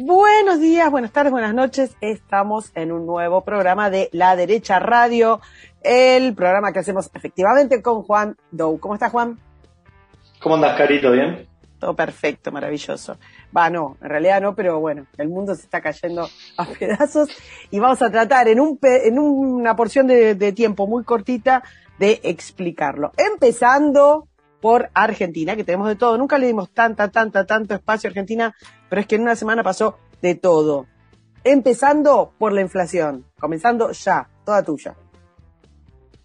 Buenos días, buenas tardes, buenas noches. Estamos en un nuevo programa de La Derecha Radio, el programa que hacemos efectivamente con Juan Dow. ¿Cómo estás, Juan? ¿Cómo andas, Carito? ¿Bien? Todo perfecto, maravilloso. Va, no, en realidad no, pero bueno, el mundo se está cayendo a pedazos y vamos a tratar en, un en una porción de, de tiempo muy cortita de explicarlo. Empezando por Argentina, que tenemos de todo. Nunca le dimos tanta, tanta, tanto espacio a Argentina, pero es que en una semana pasó de todo. Empezando por la inflación, comenzando ya, toda tuya.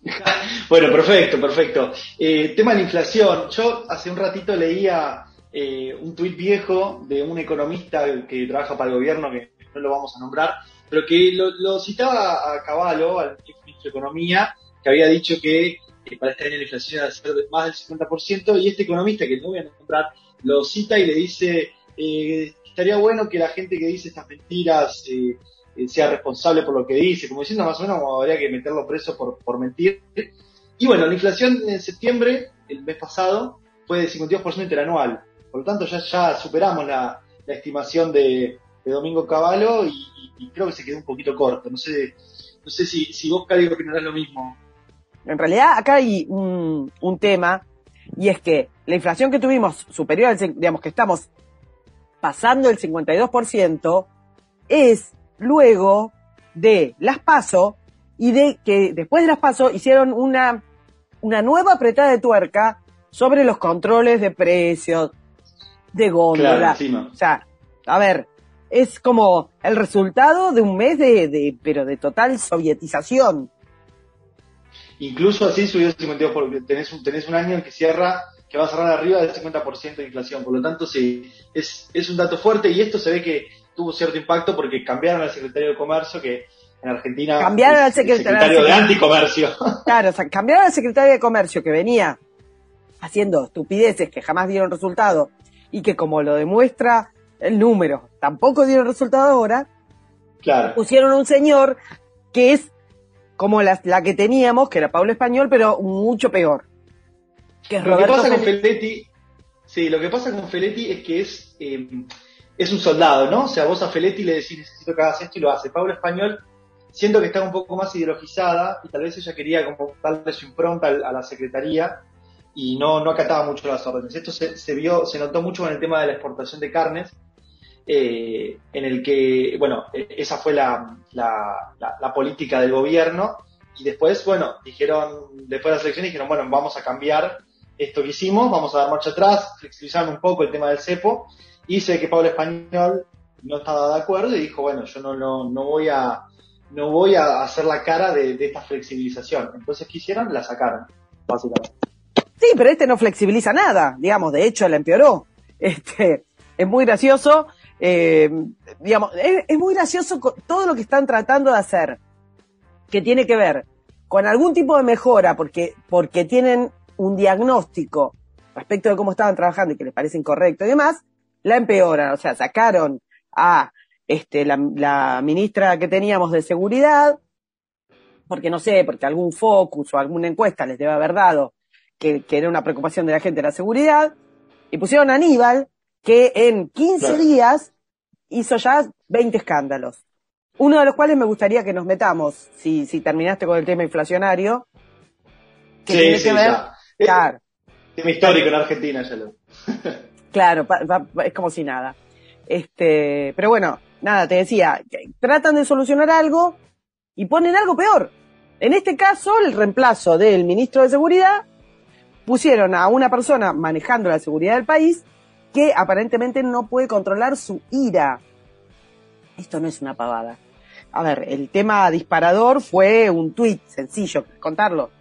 bueno, perfecto, perfecto. Eh, tema de la inflación. Yo hace un ratito leía eh, un tuit viejo de un economista que trabaja para el gobierno, que no lo vamos a nombrar, pero que lo, citaba a Caballo, al ministro de Economía, que había dicho que para este año la inflación iba a ser de más del 50%, y este economista, que no voy a nombrar, lo cita y le dice, eh, estaría bueno que la gente que dice estas mentiras eh, eh, sea responsable por lo que dice, como diciendo más o menos habría que meterlo preso por, por mentir. Y bueno, la inflación en septiembre, el mes pasado, fue de 52% interanual. Por lo tanto, ya, ya superamos la, estimación de, Domingo Cavallo y, creo que se quedó un poquito corto. No sé, no sé si, si vos, Cari, opinarás lo mismo. En realidad, acá hay un, un tema, y es que la inflación que tuvimos superior al, digamos que estamos pasando el 52%, es luego de las PASO y de que después de las PASO hicieron una, una nueva apretada de tuerca sobre los controles de precios, de góndola. o sea, a ver, es como el resultado de un mes de, de, pero de total sovietización. Incluso así subió el 52%, porque tenés un, tenés un año que cierra, que va a cerrar arriba del 50% de inflación. Por lo tanto, sí, es, es un dato fuerte y esto se ve que tuvo cierto impacto porque cambiaron al secretario de Comercio, que en Argentina cambiaron al secretario, de Anticomercio. Claro, o sea, cambiaron al secretario de Comercio que venía haciendo estupideces que jamás dieron resultado y que como lo demuestra el número, tampoco dieron resultado ahora, claro. pusieron a un señor que es como la, que teníamos, que era Pablo Español, pero mucho peor. Que lo que pasa con Feletti, sí, lo que pasa con Feletti es que es, eh, es un soldado, ¿no? O sea, vos a Feletti le decís necesito que hagas esto y lo hace. Pablo Español siento que está un poco más ideologizada y tal vez ella quería como darle su impronta a la secretaría y no, no acataba mucho las órdenes. Esto se, se vio, se notó mucho con el tema de la exportación de carnes, eh, en el que, bueno, e, esa fue la, la, política del gobierno y después, bueno, dijeron, después de las elecciones dijeron, bueno, vamos a cambiar esto que hicimos, vamos a dar marcha atrás, flexibilizar un poco el tema del cepo y sé que Pablo Español no estaba de acuerdo y dijo, bueno, yo no, no, no voy a no voy a hacer la cara de, de esta flexibilización. Entonces, ¿qué hicieron? La sacaron, básicamente. Sí, pero este no flexibiliza nada, digamos, de hecho la empeoró. Este, es muy gracioso eh, digamos, es, muy gracioso todo lo que están tratando de hacer, que tiene que ver con algún tipo de mejora, porque, porque tienen un diagnóstico respecto de cómo estaban trabajando y que les parece incorrecto y demás, la empeoran. O sea, sacaron a este, la, ministra que teníamos de seguridad, porque no sé, porque algún focus o alguna encuesta les debe haber dado que, que era una preocupación de la gente de la seguridad, y pusieron a Aníbal, que en 15 días hizo ya 20 escándalos. Uno de los cuales me gustaría que nos metamos, si, si terminaste con el tema inflacionario. Que tiene que ver, claro. Tema histórico en Argentina, ya lo. claro, es como si nada. Este, pero bueno, nada, te decía, tratan de solucionar algo y ponen algo peor. En este caso, el reemplazo del ministro de Seguridad, pusieron a una persona manejando la seguridad del país que aparentemente no puede controlar su ira. Esto no es una pavada. A ver, el tema disparador fue un tuit sencillo, contarlo.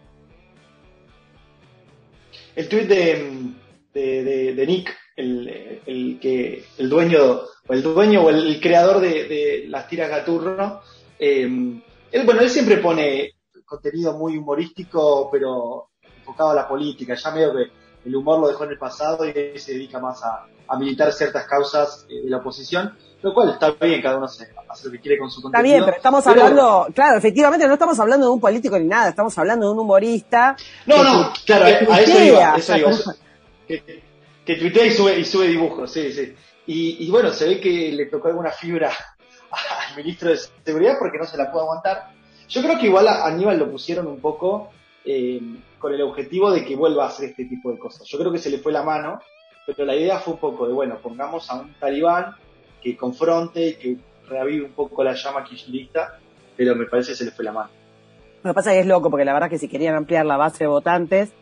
El tuit de, de, Nick, el, que, el dueño, o el dueño o el, creador de, las tiras Gaturro, eh, él, bueno, él siempre pone contenido muy humorístico, pero enfocado a la política. Ya medio que el humor lo dejó en el pasado y se dedica más a, militar ciertas causas eh, de la oposición, lo cual está bien, cada uno hace, lo que quiere con su contenido. Está bien, pero estamos hablando, claro, efectivamente no estamos hablando de un político ni nada, estamos hablando de un humorista. No, no, claro, a, eso iba, eso iba. que, que tuitea y sube, y sube dibujos, sí, sí. Y, bueno, se ve que le tocó alguna fibra al ministro de Seguridad porque no se la pudo aguantar. Yo creo que igual a Aníbal lo pusieron un poco eh, con el objetivo de que vuelva a hacer este tipo de cosas. Yo creo que se le fue la mano, pero la idea fue un poco de, bueno, pongamos a un talibán que confronte y que reavive un poco la llama kirchnerista, pero me parece que se le fue la mano. Lo que pasa es que es loco, porque la verdad es que si querían ampliar la base de votantes,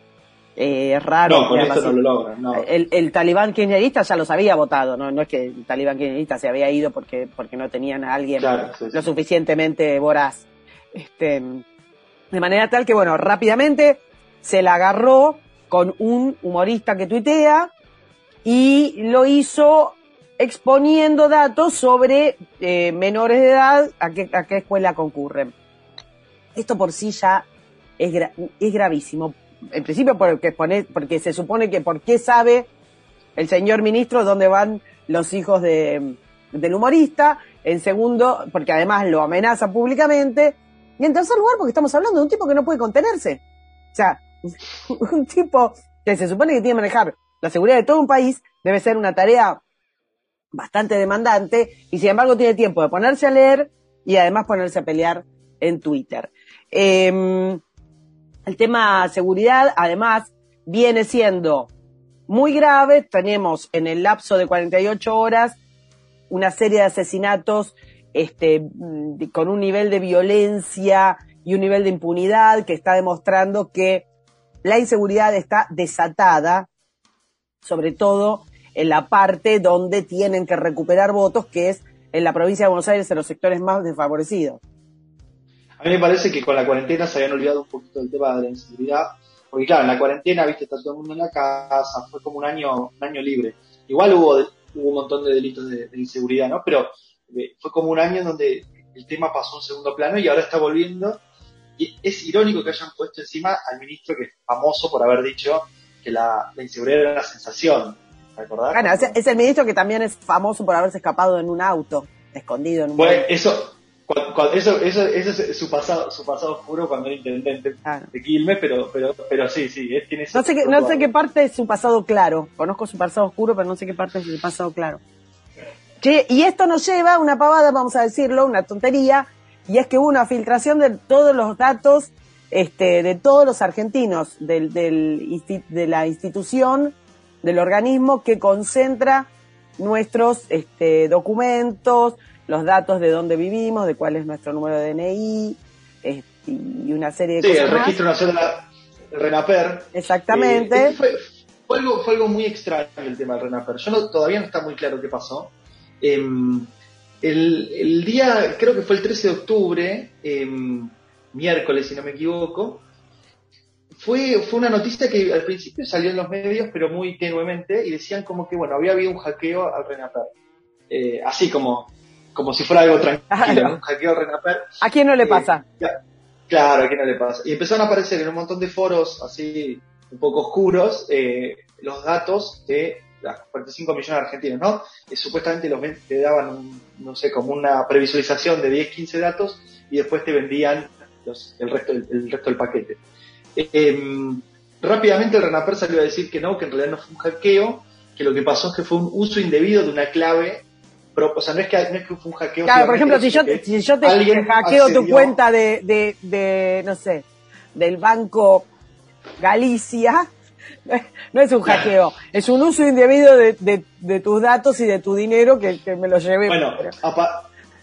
eh, es raro. No, con esto no lo logran, no. El, el talibán kirchnerista ya los había votado, ¿no? No es que el talibán kirchnerista se había ido porque, porque no tenían a alguien lo suficientemente voraz. Este, de manera tal que, bueno, rápidamente se la agarró con un humorista que tuitea y lo hizo exponiendo datos sobre eh, menores de edad a qué, a qué escuela concurren. Esto por sí ya es, es gravísimo. En principio porque, porque se supone que por qué sabe el señor ministro dónde van los hijos de, del humorista. En segundo, porque además lo amenaza públicamente. Y en tercer lugar, porque estamos hablando de un tipo que no puede contenerse. O sea, un tipo que se supone que tiene que manejar la seguridad de todo un país, debe ser una tarea bastante demandante y sin embargo tiene tiempo de ponerse a leer y además ponerse a pelear en Twitter. Em, el tema seguridad además viene siendo muy grave. Tenemos en el lapso de 48 horas una serie de asesinatos este, con un nivel de violencia y un nivel de impunidad que está demostrando que la inseguridad está desatada, sobre todo en la parte donde tienen que recuperar votos, que es en la provincia de Buenos Aires, en los sectores más desfavorecidos. A mí me parece que con la cuarentena se habían olvidado un poquito del tema de la inseguridad, porque claro, en la cuarentena, viste, está todo el mundo en la casa, fue como un año, un año libre. Igual hubo, hubo un montón de delitos de, inseguridad, ¿no? Pero eh, fue como un año donde el tema pasó a un segundo plano y ahora está volviendo. Y es irónico que hayan puesto encima al ministro que es famoso por haber dicho que la, la inseguridad era una sensación bueno, es, el ministro que también es famoso por haberse escapado en un auto, escondido en un Bueno, eso, eso, eso, eso, es su pasado, su pasado oscuro cuando era intendente de Quilmes, pero, pero, pero sí, sí, tiene No sé, qué, no sé qué parte es su pasado claro. Conozco su pasado oscuro, pero no sé qué parte es su pasado claro. y esto nos lleva a una pavada, vamos a decirlo, una tontería, y es que hubo una filtración de todos los datos este, de todos los argentinos del, del, de la institución del organismo que concentra nuestros este, documentos, los datos de dónde vivimos, de cuál es nuestro número de DNI este, y una serie de sí, cosas. Sí, el registro nacional RENAPER. Exactamente. Eh, fue, algo, fue algo muy extraño el tema del RENAPER. Yo no, todavía no está muy claro qué pasó. Em, el, el, día, creo que fue el 13 de octubre, em, miércoles si no me equivoco, fue, fue una noticia que al principio salió en los medios, pero muy tenuemente, y decían como que, bueno, había habido un hackeo al Renaper. Eh, así como, como si fuera algo tranquilo, un hackeo al Renaper. ¿A quién no le eh, pasa? claro, a quién no le pasa. Y empezaron a aparecer en un montón de foros así, un poco oscuros, eh, los datos de las 45 millones de argentinos, ¿no? supuestamente los te daban, no sé, como una previsualización de 10, 15 datos y después te vendían los, el, resto, el resto del paquete. Eh, rápidamente el Renaper salió a decir que no, que en realidad no fue un hackeo, que lo que pasó es que fue un uso indebido de una clave. o sea, no es, que, no es que fue un hackeo. Claro, por ejemplo, si yo, si yo te hackeo tu cuenta de, de, de, no sé, del banco Galicia, no es un hackeo, es un uso indebido de, de, de, tus datos y de tu dinero que, que me lo llevé. Bueno,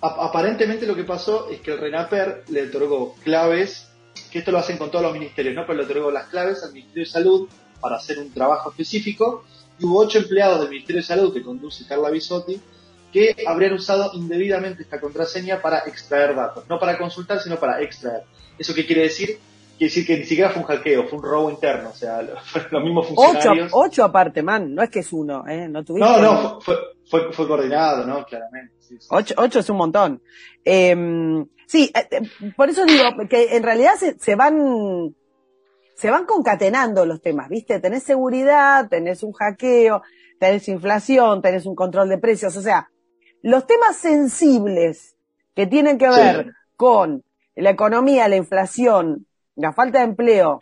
aparentemente lo que pasó es que el Renaper le otorgó claves que esto lo hacen con todos los ministerios, ¿no? Pero le otorgó las claves al Ministerio de Salud para hacer un trabajo específico y hubo ocho empleados del Ministerio de Salud que conduce Carla Bisotti que habrían usado indebidamente esta contraseña para extraer datos, no para consultar, sino para extraer. ¿Eso qué quiere decir? Quiere decir que ni siquiera fue un hackeo, fue un robo interno, o sea, fueron los mismos funcionarios. Ocho, ocho aparte, man, no es que es uno, ¿eh? No, tuviste no, no, fue, fue, fue, coordinado, ¿no? Claramente. Ocho, ocho es un montón. Eh, Sí, eh, por eso digo que en realidad se, se, van se van concatenando los temas, ¿viste? Tenés seguridad, tenés un hackeo, tenés inflación, tenés un control de precios, o sea, los temas sensibles que tienen que ver con la economía, la inflación, la falta de empleo,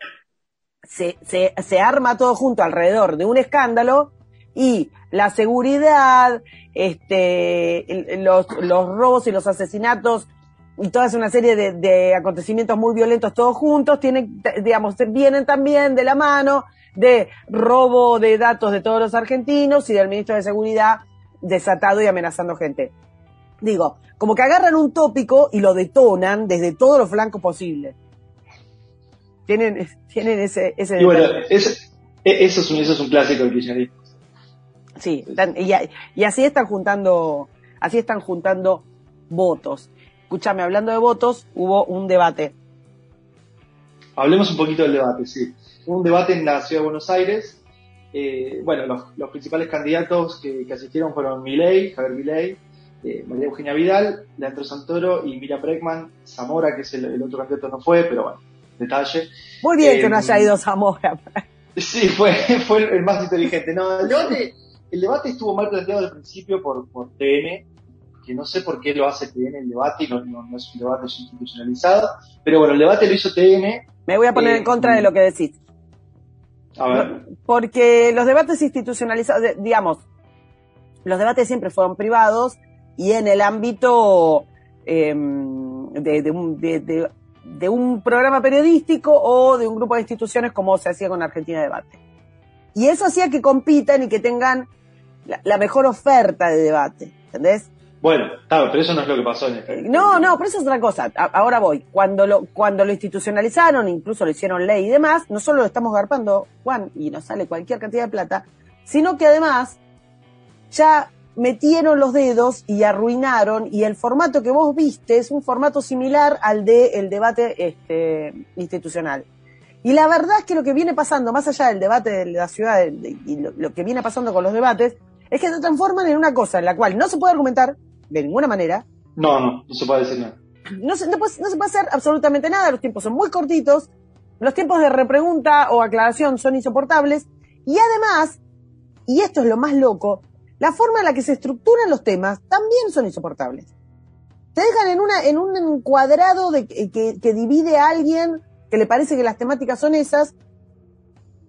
se, se, se arma todo junto alrededor de un escándalo y la seguridad, este, los, los robos y los asesinatos y toda una serie de, de, acontecimientos muy violentos todos juntos, tienen, digamos, vienen también de la mano de robo de datos de todos los argentinos y del ministro de Seguridad desatado y amenazando gente. Digo, como que agarran un tópico y lo detonan desde todos los flancos posibles. Tienen, tienen ese... ese y bueno, e, eso, es un, eso es un clásico del kirchnerismo. Sí, y, y, así están juntando, así están juntando votos. Escúchame, hablando de votos, hubo un debate. Hablemos un poquito del debate, sí. Un debate en la ciudad de Buenos Aires. Eh, bueno, los, principales candidatos que, asistieron fueron Milei, Javier Milei, eh, María Eugenia Vidal, Leandro Santoro y Miriam Breckman. Zamora, que es el, otro candidato, no fue, pero bueno, detalle. Muy bien que no haya eh, ido Zamora. Sí, fue, fue el más inteligente. No, el debate, el debate estuvo mal planteado al principio por, por TN, que no sé por qué lo hace TN el debate y no, es un debate institucionalizado, pero bueno, el debate lo hizo TN. Me voy a poner en eh, contra de lo que decís. A ver. Porque los debates institucionalizados, digamos, los debates siempre fueron privados y en el ámbito em, de, un, de, un programa periodístico o de un grupo de instituciones como se hacía con Argentina Debate. Y eso hacía que compitan y que tengan la mejor oferta de debate, ¿entendés? Bueno, claro, pero eso no es lo que pasó en este. No, no, pero eso es otra cosa. ahora voy. Cuando lo, cuando lo institucionalizaron, incluso lo hicieron ley y demás, no solo lo estamos garpando, Juan, y nos sale cualquier cantidad de plata, sino que además ya metieron los dedos y arruinaron, y el formato que vos viste es un formato similar al del el debate este, institucional. Y la verdad es que lo que viene pasando, más allá del debate de la ciudad y lo, lo, que viene pasando con los debates, es que se transforman en una cosa en la cual no se puede argumentar, de ninguna manera. No, no, no se puede decir nada. No se, no, puede, no se puede hacer absolutamente nada, los tiempos son muy cortitos, los tiempos de repregunta o aclaración son insoportables, y además, y esto es lo más loco, la forma en la que se estructuran los temas también son insoportables. Te dejan en, una, en un encuadrado de, que, que divide a alguien que le parece que las temáticas son esas,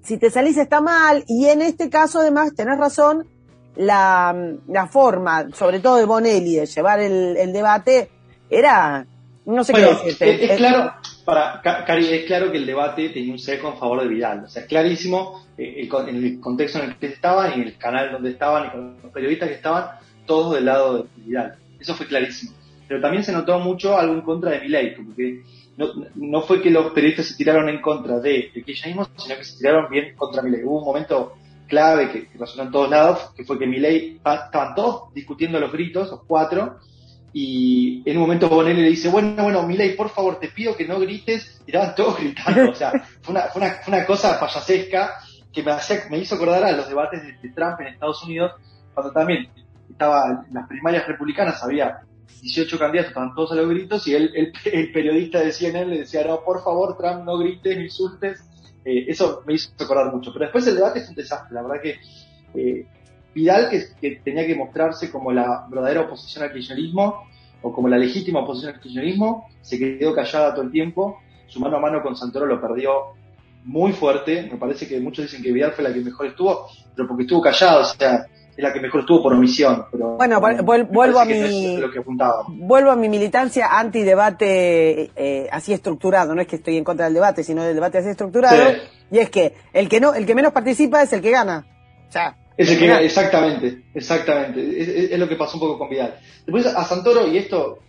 si te salís está mal, y en este caso además tenés razón, la, la forma, sobre todo de Bonelli, de llevar el, el debate, era, no sé qué decirte. Es, claro, para, Cari, es claro que el debate tenía un seco en favor de Vidal. O sea, es clarísimo eh, en el contexto en el que estaban, en el canal donde estaban y con los periodistas que estaban, todos del lado de Vidal. Eso fue clarísimo. Pero también se notó mucho algo en contra de Milei, porque no, no fue que los periodistas se tiraron en contra de, de kirchnerismo, sino que se tiraron bien contra Milei. Hubo un momento clave que, que pasó en todos lados, que fue que Milei, estaban todos discutiendo los gritos, los cuatro, y en un momento Bonelli le dice, bueno, bueno, Milei, por favor, te pido que no grites, y estaban todos gritando, o sea, fue una, fue una, fue una cosa payasesca que me, hacía, me hizo acordar a los debates de, Trump en Estados Unidos, cuando también estaba en las primarias republicanas, había 18 candidatos, estaban todos a los gritos, y él, el, el periodista de CNN le decía, no, por favor, Trump, no grites, no insultes, eh, eso me hizo recordar mucho. Pero después el debate es un desastre, la verdad que eh, Vidal, que, tenía que mostrarse como la verdadera oposición al kirchnerismo, o como la legítima oposición al kirchnerismo, se quedó callada todo el tiempo, su mano a mano con Santoro lo perdió muy fuerte, me parece que muchos dicen que Vidal fue la que mejor estuvo, pero porque estuvo callado, o sea, es la que mejor estuvo por omisión. Pero, bueno, vuelvo a mi vuelvo a mi militancia anti-debate eh, así estructurado. No es que estoy en contra del debate, sino del debate así estructurado. Y es que el que no, el que menos participa es el que gana. es el que gana, exactamente, exactamente. Es, lo que pasó un poco con Vidal. Después a Santoro, y esto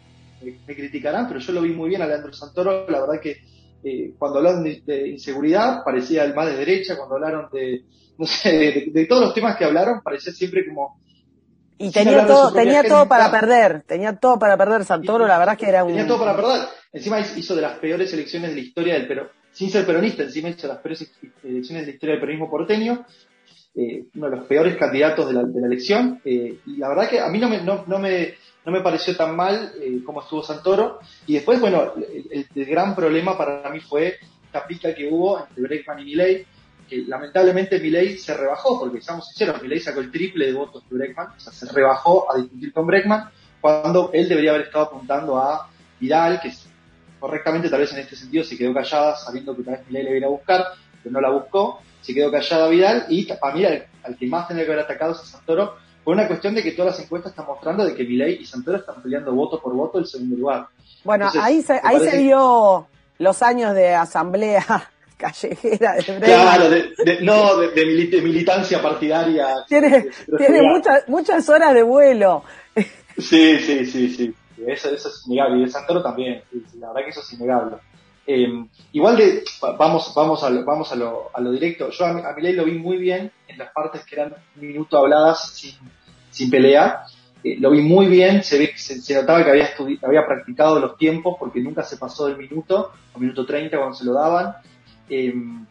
me, criticarán, pero yo lo vi muy bien a Leandro Santoro, la verdad que eh, cuando hablaron de, inseguridad parecía el más de derecha, cuando hablaron de, no sé, de, todos los temas que hablaron, parecía siempre como... Y tenía todo, tenía todo para perder, tenía todo para perder Santoro, la verdad que era un... Tenía todo para perder. Encima hizo de las peores elecciones de la historia del pero sin ser peronista, encima hizo de las peores elecciones de la historia del peronismo porteño, eh, uno de los peores candidatos de la, de la elección, eh, y la verdad que a mí no me, no, no me, no me pareció tan mal eh, como estuvo Santoro, y después, bueno, el, gran problema para mí fue esta pica que hubo entre Breckman y Milley, que lamentablemente Milei se rebajó, porque estamos sinceros, Milei sacó el triple de votos de Breckman, o sea, se rebajó a discutir con Breckman, cuando él debería haber estado apuntando a Vidal, que correctamente tal vez en este sentido se quedó callada, sabiendo que tal vez Milei le iba a buscar, pero no la buscó, se quedó callada Vidal y para mí al, que más tendría que haber atacado es a Santoro por una cuestión de que todas las encuestas están mostrando de que Milei y Santoro están peleando voto por voto el segundo lugar. Bueno, ahí se, ahí se vio los años de asamblea callejera de Claro, de, no, de, militancia partidaria. Tiene, tiene muchas, muchas horas de vuelo. Sí, sí, sí, sí. Eso, eso es innegable. Y de Santoro también. la verdad que eso es innegable. Em, igual de, vamos, vamos, a, lo, vamos a, lo, a lo directo. Yo a, a lo vi muy bien en las partes que eran minuto habladas sin, sin pelea. Eh, lo vi muy bien, se, ve, se, notaba que había, había practicado los tiempos porque nunca se pasó del minuto, o minuto 30 cuando se lo daban. Em,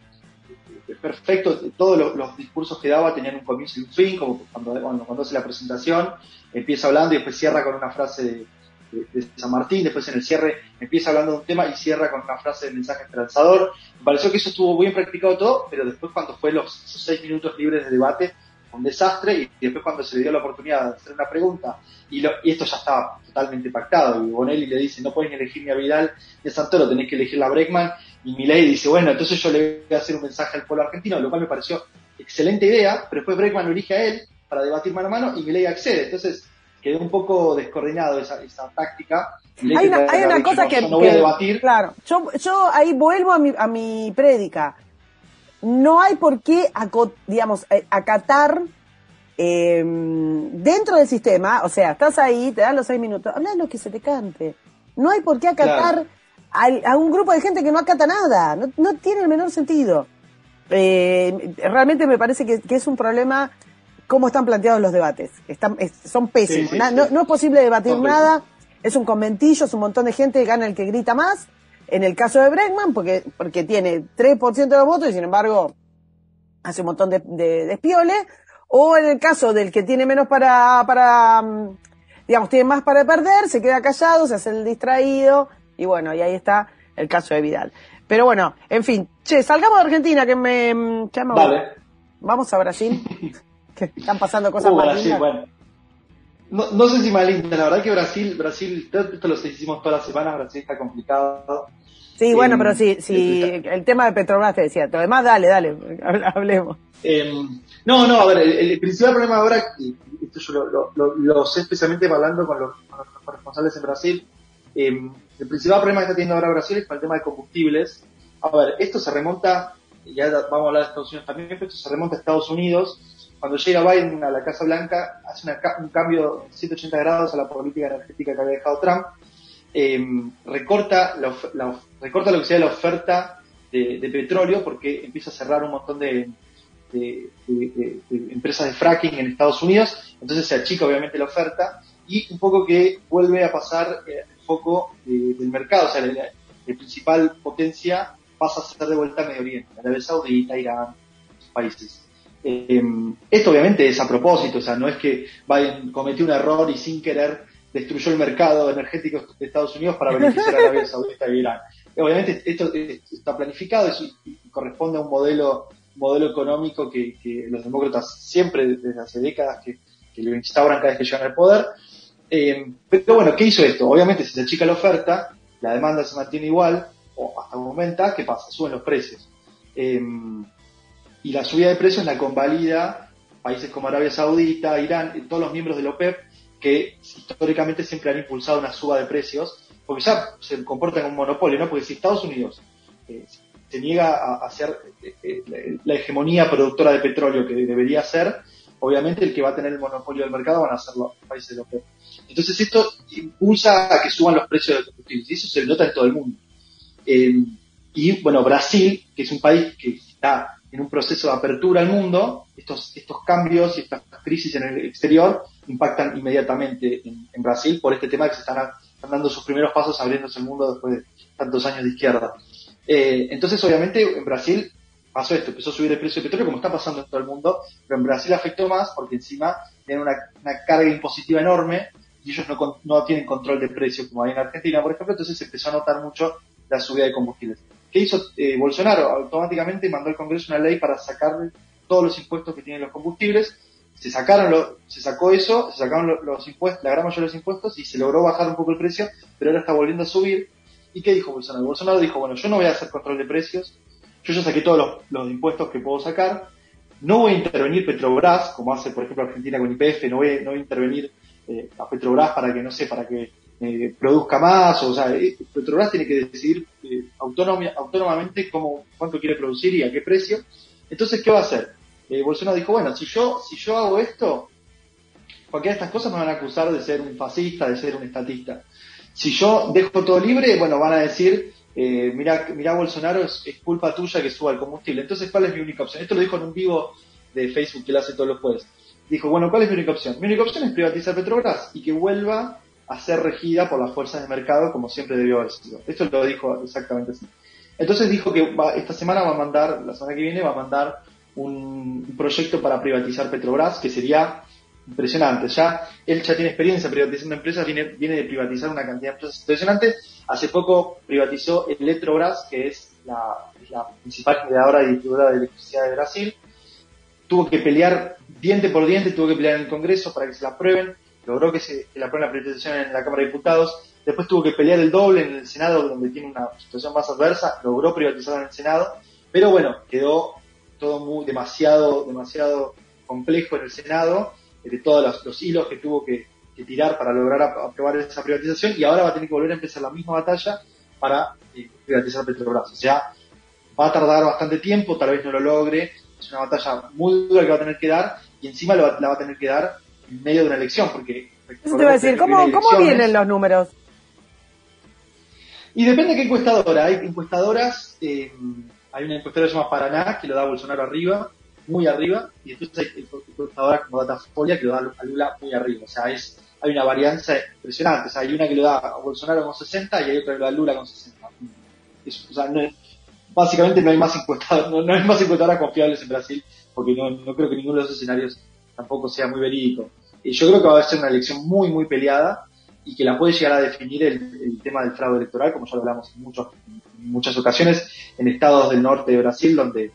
perfecto, todos los, discursos que daba tenían un comienzo y un fin, como cuando, cuando hace la presentación, empieza hablando y después cierra con una frase de, de, San Martín, después en el cierre empieza hablando de un tema y cierra con una frase de mensaje esperanzador. Me pareció que eso estuvo bien practicado todo, pero después cuando fue los seis minutos libres de debate, un desastre, y después cuando se le dio la oportunidad de hacer una pregunta, y, esto ya estaba totalmente pactado, y Bonelli le dice, no puedes elegir ni a Vidal ni a Santoro, tenés que elegir a Breckman, y Milei dice, bueno, entonces yo le voy a hacer un mensaje al pueblo argentino, lo cual me pareció excelente idea, pero después Breckman lo elige a él para debatir mano a mano, y Milei accede, entonces quedó un poco descoordinado esa, esa táctica. Hay una, hay una cosa que, no voy a debatir. Claro, yo, yo ahí vuelvo a mi, a mi prédica. No hay por qué, digamos, eh, acatar eh, dentro del sistema, o sea, estás ahí, te dan los seis minutos, habla lo que se te cante. No hay por qué acatar a, un grupo de gente que no acata nada, no, no tiene el menor sentido. Eh, realmente me parece que, que, es un problema cómo están planteados los debates. Están, son pésimos. no, es posible debatir nada. Es un conventillo, es un montón de gente, gana el que grita más. En el caso de Bregman, porque, porque tiene 3% de los votos y sin embargo hace un montón de, de, O en el caso del que tiene menos para, para, mm, digamos, tiene más para perder, se queda callado, se hace el distraído. Y bueno, y ahí está el caso de Vidal. Pero bueno, en fin. Che, salgamos de Argentina, que me... Mm, vale. Vamos a Brasil. que están pasando cosas uh, Bueno. No, no, sé si linda, la verdad que Brasil, Brasil, esto lo hicimos todas las semanas, Brasil está complicado. Sí, bueno, em, pero sí, sí, el tema de Petrobras te decía, lo demás dale, dale, hablemos. Em, no, no, a ver, el, principal problema ahora, y esto yo lo, lo, sé especialmente hablando con los, responsables en Brasil, em, el principal problema que está teniendo ahora Brasil es con el tema de combustibles. A ver, esto se remonta, ya vamos a hablar de Estados Unidos también, pero esto se remonta a Estados Unidos cuando llega Biden a la Casa Blanca, hace un cambio de 180 grados a la política energética que había dejado Trump, em, recorta, la, recorta lo que sea la oferta de, petróleo porque empieza a cerrar un montón de, empresas de fracking en Estados Unidos, entonces se achica obviamente la oferta y un poco que vuelve a pasar eh, el foco del mercado, o sea, la, principal potencia pasa a ser de vuelta a Medio Oriente, Arabia Saudita, Irán, países. Eh, esto obviamente es a propósito, o sea, no es que Biden cometió un error y sin querer destruyó el mercado energético de Estados Unidos para beneficiar a Arabia Saudita y Irán. Obviamente esto está planificado y corresponde a un modelo, económico que, los demócratas siempre desde hace décadas que, lo instauran cada vez que llegan al poder. Eh, pero bueno, ¿qué hizo esto? Obviamente si se achica la oferta, la demanda se mantiene igual o hasta aumenta, ¿qué pasa? Suben los precios. Eh, y la subida de precios la convalida países como Arabia Saudita, Irán, todos los miembros de la OPEP que históricamente siempre han impulsado una suba de precios, porque ya se comportan como un monopolio, ¿no? Porque si Estados Unidos eh, se niega a hacer eh, eh, la hegemonía productora de petróleo que debería ser, obviamente el que va a tener el monopolio del mercado van a ser los países de OPEP. Entonces esto impulsa a que suban los precios de combustibles y eso se nota en todo el mundo. y bueno, Brasil, que es un país que está en un proceso de apertura al mundo, estos, estos cambios y estas crisis en el exterior impactan inmediatamente en, Brasil por este tema que se están, dando sus primeros pasos abriéndose el mundo después de tantos años de izquierda. Eh, entonces, obviamente, en Brasil pasó esto, empezó a subir el precio del petróleo como está pasando en todo el mundo, pero en Brasil afectó más porque encima tienen una, carga impositiva enorme y ellos no, no tienen control de precios como hay en Argentina, por ejemplo, entonces se empezó a notar mucho la subida de combustibles. ¿Qué hizo eh, Bolsonaro? Automáticamente mandó al Congreso una ley para sacar todos los impuestos que tienen los combustibles. Se sacaron lo, se sacó eso, se sacaron los, impuestos, la gran mayoría de los impuestos y se logró bajar un poco el precio, pero ahora está volviendo a subir. ¿Y qué dijo Bolsonaro? Bolsonaro dijo, bueno, yo no voy a hacer control de precios, yo ya saqué todos los, impuestos que puedo sacar, no voy a intervenir Petrobras, como hace por ejemplo Argentina con IPF, no voy, no voy a intervenir eh, a Petrobras para que, no sé, para que eh, produzca más, o, sea, eh, Petrobras tiene que decidir autónomamente cómo, cuánto quiere producir y a qué precio. Entonces, ¿qué va a hacer? Bolsonaro dijo, bueno, si yo, si yo hago esto, cualquiera de estas cosas me van a acusar de ser un fascista, de ser un estatista. Si yo dejo todo libre, bueno, van a decir, eh, mira, mira Bolsonaro, es, culpa tuya que suba el combustible. Entonces, ¿cuál es mi única opción? Esto lo dijo en un vivo de Facebook que lo hace todos los jueves. Dijo, bueno, ¿cuál es mi única opción? Mi única opción es privatizar Petrobras y que vuelva a ser regida por las fuerzas de mercado como siempre debió haber sido. Esto lo dijo exactamente así. Entonces dijo que esta semana va a mandar, la semana que viene va a mandar un proyecto para privatizar Petrobras, que sería impresionante. Ya él ya tiene experiencia privatizando empresas, viene, viene de privatizar una cantidad de empresas impresionantes. Hace poco privatizó Electrobras, que es la, principal generadora y de electricidad de Brasil. Tuvo que pelear diente por diente, tuvo que pelear en el Congreso para que se la aprueben. Logró que se aprueben la privatización en la Cámara de Diputados. Después tuvo que pelear el doble en el Senado, donde tiene una situación más adversa. Logró privatizar en el Senado. Pero bueno, quedó todo muy demasiado, demasiado complejo en el Senado de todos los, hilos que tuvo que, tirar para lograr aprobar esa privatización y ahora va a tener que volver a empezar la misma batalla para eh, privatizar Petrobras. O sea, va a tardar bastante tiempo, tal vez no lo logre, es una batalla muy dura que va a tener que dar y encima la va a tener que dar en medio de una elección, porque... Eso te iba a decir, ¿cómo, ¿cómo vienen los números? Y depende de qué encuestadora. Hay encuestadoras, eh, hay una encuestadora que se llama Paraná, que lo da Bolsonaro arriba, muy arriba, y entonces hay computadoras como Datafolia que lo da a Lula muy arriba. O sea, es, hay una varianza impresionante. O sea, hay una que lo da a Bolsonaro con 60 y hay otra que lo da a Lula con 60. o sea, no básicamente no hay más encuestadoras, no, hay más encuestadoras confiables en Brasil, porque no, no creo que ninguno de esos escenarios tampoco sea muy verídico. Y yo creo que va a ser una elección muy, muy peleada y que la puede llegar a definir el, tema del fraude electoral, como ya lo hablamos en, muchos, en muchas ocasiones, en estados del norte de Brasil, donde